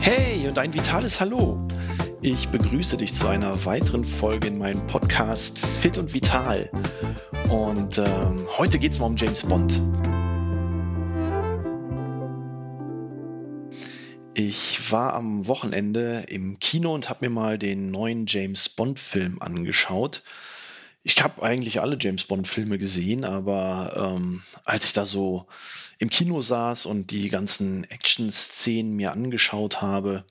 Hey und ein vitales Hallo. Ich begrüße dich zu einer weiteren Folge in meinem Podcast Fit und Vital. Und ähm, heute geht es mal um James Bond. Ich war am Wochenende im Kino und habe mir mal den neuen James Bond-Film angeschaut. Ich habe eigentlich alle James Bond-Filme gesehen, aber ähm, als ich da so im Kino saß und die ganzen Action-Szenen mir angeschaut habe,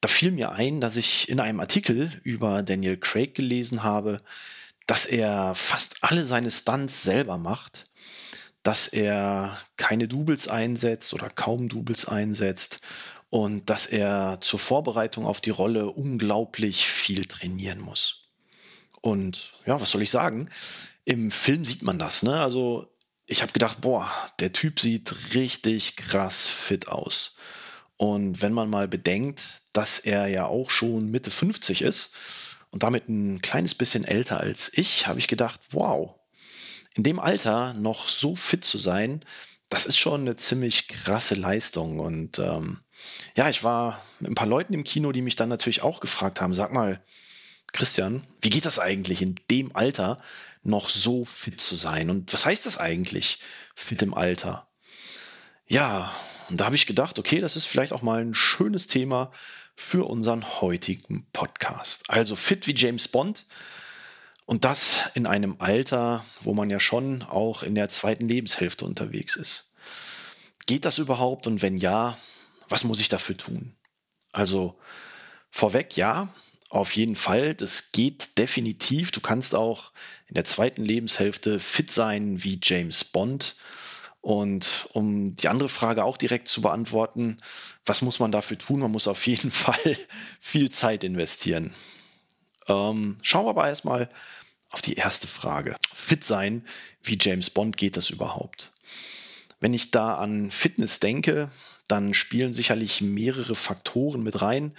da fiel mir ein, dass ich in einem Artikel über Daniel Craig gelesen habe, dass er fast alle seine Stunts selber macht, dass er keine Doubles einsetzt oder kaum Doubles einsetzt und dass er zur Vorbereitung auf die Rolle unglaublich viel trainieren muss. Und ja, was soll ich sagen? Im Film sieht man das, ne? Also ich habe gedacht, boah, der Typ sieht richtig krass fit aus. Und wenn man mal bedenkt, dass er ja auch schon Mitte 50 ist und damit ein kleines bisschen älter als ich, habe ich gedacht, wow, in dem Alter noch so fit zu sein, das ist schon eine ziemlich krasse Leistung. Und ähm, ja, ich war mit ein paar Leuten im Kino, die mich dann natürlich auch gefragt haben, sag mal, Christian, wie geht das eigentlich in dem Alter noch so fit zu sein? Und was heißt das eigentlich, fit im Alter? Ja, und da habe ich gedacht, okay, das ist vielleicht auch mal ein schönes Thema für unseren heutigen Podcast. Also fit wie James Bond. Und das in einem Alter, wo man ja schon auch in der zweiten Lebenshälfte unterwegs ist. Geht das überhaupt? Und wenn ja, was muss ich dafür tun? Also vorweg, ja, auf jeden Fall, das geht definitiv. Du kannst auch in der zweiten Lebenshälfte fit sein wie James Bond. Und um die andere Frage auch direkt zu beantworten, was muss man dafür tun? Man muss auf jeden Fall viel Zeit investieren. Ähm, schauen wir aber erstmal auf die erste Frage. Fit sein, wie James Bond geht das überhaupt? Wenn ich da an Fitness denke, dann spielen sicherlich mehrere Faktoren mit rein,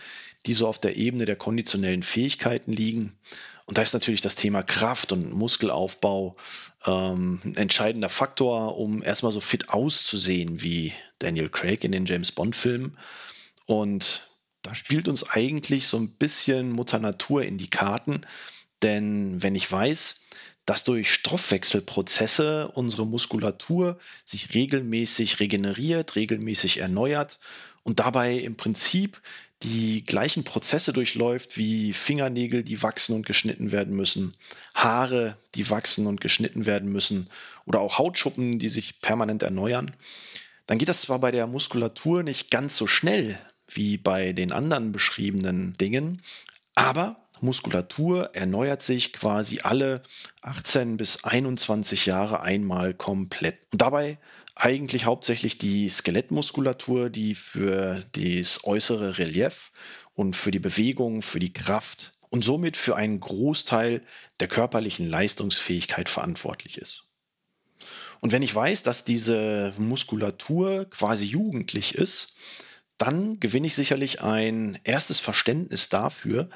die so auf der Ebene der konditionellen Fähigkeiten liegen. Und da ist natürlich das Thema Kraft und Muskelaufbau ähm, ein entscheidender Faktor, um erstmal so fit auszusehen wie Daniel Craig in den James Bond-Filmen. Und da spielt uns eigentlich so ein bisschen Mutter Natur in die Karten. Denn wenn ich weiß, dass durch Stoffwechselprozesse unsere Muskulatur sich regelmäßig regeneriert, regelmäßig erneuert und dabei im Prinzip die gleichen Prozesse durchläuft wie Fingernägel, die wachsen und geschnitten werden müssen, Haare, die wachsen und geschnitten werden müssen oder auch Hautschuppen, die sich permanent erneuern, dann geht das zwar bei der Muskulatur nicht ganz so schnell wie bei den anderen beschriebenen Dingen, aber Muskulatur erneuert sich quasi alle 18 bis 21 Jahre einmal komplett. Und dabei eigentlich hauptsächlich die Skelettmuskulatur, die für das äußere Relief und für die Bewegung, für die Kraft und somit für einen Großteil der körperlichen Leistungsfähigkeit verantwortlich ist. Und wenn ich weiß, dass diese Muskulatur quasi jugendlich ist, dann gewinne ich sicherlich ein erstes Verständnis dafür,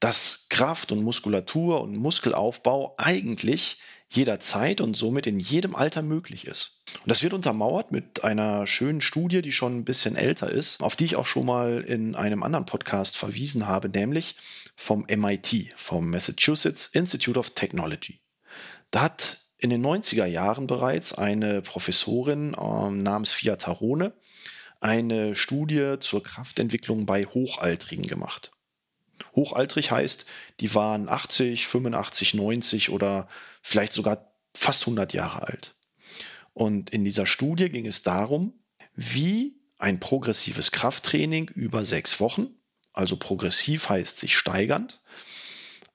dass Kraft und Muskulatur und Muskelaufbau eigentlich jederzeit und somit in jedem Alter möglich ist. Und das wird untermauert mit einer schönen Studie, die schon ein bisschen älter ist, auf die ich auch schon mal in einem anderen Podcast verwiesen habe, nämlich vom MIT, vom Massachusetts Institute of Technology. Da hat in den 90er Jahren bereits eine Professorin äh, namens Fia Tarone eine Studie zur Kraftentwicklung bei Hochaltrigen gemacht. Hochaltrig heißt, die waren 80, 85, 90 oder vielleicht sogar fast 100 Jahre alt. Und in dieser Studie ging es darum, wie ein progressives Krafttraining über sechs Wochen, also progressiv heißt sich steigernd,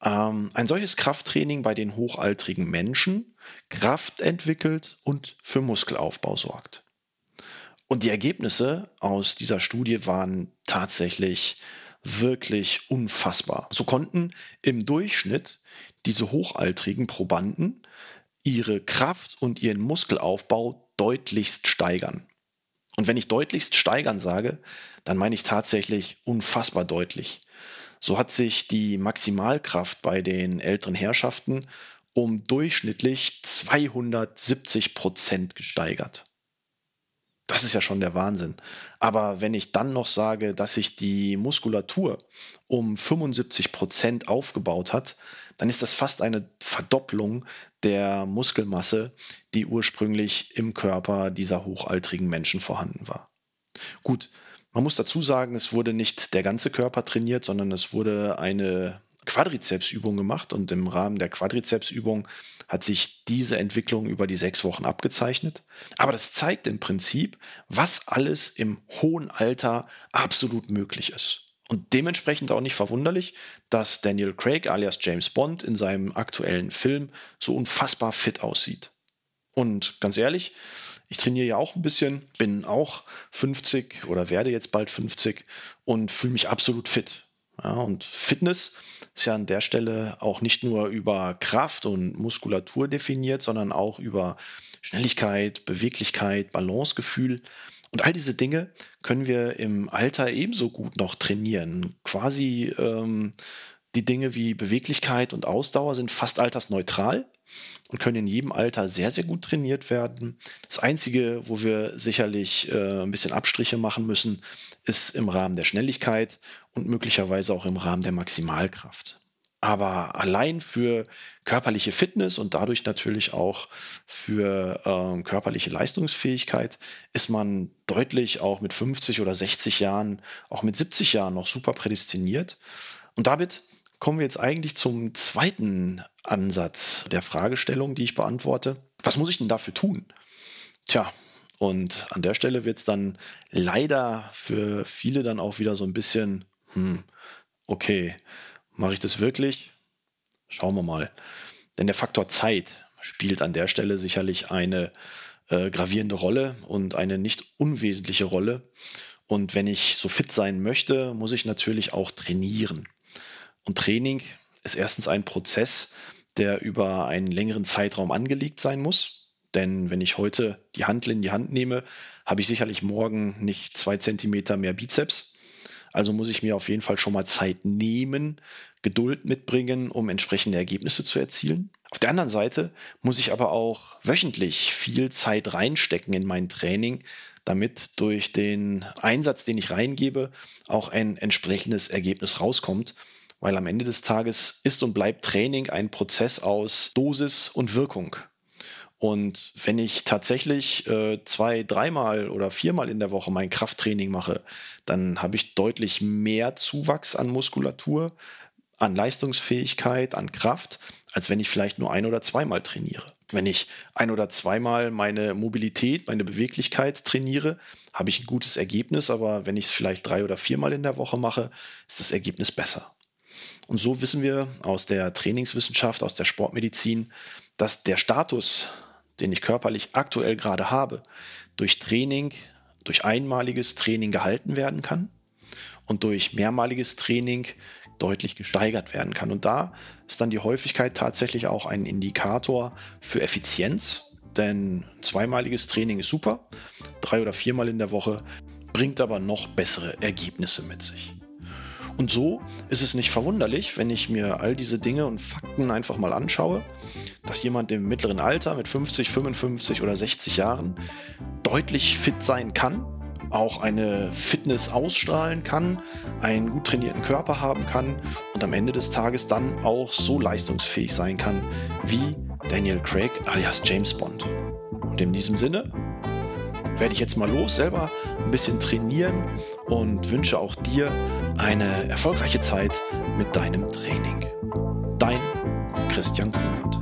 ähm, ein solches Krafttraining bei den hochaltrigen Menschen Kraft entwickelt und für Muskelaufbau sorgt. Und die Ergebnisse aus dieser Studie waren tatsächlich wirklich unfassbar. So konnten im Durchschnitt diese hochaltrigen Probanden ihre Kraft und ihren Muskelaufbau deutlichst steigern. Und wenn ich deutlichst steigern sage, dann meine ich tatsächlich unfassbar deutlich. So hat sich die Maximalkraft bei den älteren Herrschaften um durchschnittlich 270 Prozent gesteigert. Das ist ja schon der Wahnsinn. Aber wenn ich dann noch sage, dass sich die Muskulatur um 75 Prozent aufgebaut hat, dann ist das fast eine Verdopplung der Muskelmasse, die ursprünglich im Körper dieser hochaltrigen Menschen vorhanden war. Gut, man muss dazu sagen, es wurde nicht der ganze Körper trainiert, sondern es wurde eine Quadrizepsübung gemacht und im Rahmen der Quadrizepsübung hat sich diese Entwicklung über die sechs Wochen abgezeichnet. Aber das zeigt im Prinzip, was alles im hohen Alter absolut möglich ist. Und dementsprechend auch nicht verwunderlich, dass Daniel Craig alias James Bond in seinem aktuellen Film so unfassbar fit aussieht. Und ganz ehrlich, ich trainiere ja auch ein bisschen, bin auch 50 oder werde jetzt bald 50 und fühle mich absolut fit. Ja, und Fitness ist ja an der Stelle auch nicht nur über Kraft und Muskulatur definiert, sondern auch über Schnelligkeit, Beweglichkeit, Balancegefühl. Und all diese Dinge können wir im Alter ebenso gut noch trainieren. Quasi ähm, die Dinge wie Beweglichkeit und Ausdauer sind fast altersneutral und können in jedem Alter sehr, sehr gut trainiert werden. Das Einzige, wo wir sicherlich äh, ein bisschen Abstriche machen müssen, ist im Rahmen der Schnelligkeit und möglicherweise auch im Rahmen der Maximalkraft. Aber allein für körperliche Fitness und dadurch natürlich auch für äh, körperliche Leistungsfähigkeit ist man deutlich auch mit 50 oder 60 Jahren, auch mit 70 Jahren noch super prädestiniert. Und damit kommen wir jetzt eigentlich zum zweiten Ansatz der Fragestellung, die ich beantworte. Was muss ich denn dafür tun? Tja, und an der Stelle wird es dann leider für viele dann auch wieder so ein bisschen, hm, okay, mache ich das wirklich? Schauen wir mal. Denn der Faktor Zeit spielt an der Stelle sicherlich eine äh, gravierende Rolle und eine nicht unwesentliche Rolle. Und wenn ich so fit sein möchte, muss ich natürlich auch trainieren. Und Training ist erstens ein Prozess, der über einen längeren Zeitraum angelegt sein muss. Denn wenn ich heute die Handel in die Hand nehme, habe ich sicherlich morgen nicht zwei Zentimeter mehr Bizeps. Also muss ich mir auf jeden Fall schon mal Zeit nehmen, Geduld mitbringen, um entsprechende Ergebnisse zu erzielen. Auf der anderen Seite muss ich aber auch wöchentlich viel Zeit reinstecken in mein Training, damit durch den Einsatz, den ich reingebe, auch ein entsprechendes Ergebnis rauskommt weil am Ende des Tages ist und bleibt Training ein Prozess aus Dosis und Wirkung. Und wenn ich tatsächlich äh, zwei, dreimal oder viermal in der Woche mein Krafttraining mache, dann habe ich deutlich mehr Zuwachs an Muskulatur, an Leistungsfähigkeit, an Kraft, als wenn ich vielleicht nur ein oder zweimal trainiere. Wenn ich ein oder zweimal meine Mobilität, meine Beweglichkeit trainiere, habe ich ein gutes Ergebnis, aber wenn ich es vielleicht drei oder viermal in der Woche mache, ist das Ergebnis besser. Und so wissen wir aus der Trainingswissenschaft, aus der Sportmedizin, dass der Status, den ich körperlich aktuell gerade habe, durch Training, durch einmaliges Training gehalten werden kann und durch mehrmaliges Training deutlich gesteigert werden kann. Und da ist dann die Häufigkeit tatsächlich auch ein Indikator für Effizienz, denn zweimaliges Training ist super, drei oder viermal in der Woche bringt aber noch bessere Ergebnisse mit sich. Und so ist es nicht verwunderlich, wenn ich mir all diese Dinge und Fakten einfach mal anschaue, dass jemand im mittleren Alter mit 50, 55 oder 60 Jahren deutlich fit sein kann, auch eine Fitness ausstrahlen kann, einen gut trainierten Körper haben kann und am Ende des Tages dann auch so leistungsfähig sein kann wie Daniel Craig alias James Bond. Und in diesem Sinne werde ich jetzt mal los, selber ein bisschen trainieren und wünsche auch dir eine erfolgreiche Zeit mit deinem Training. Dein Christian Kuhn.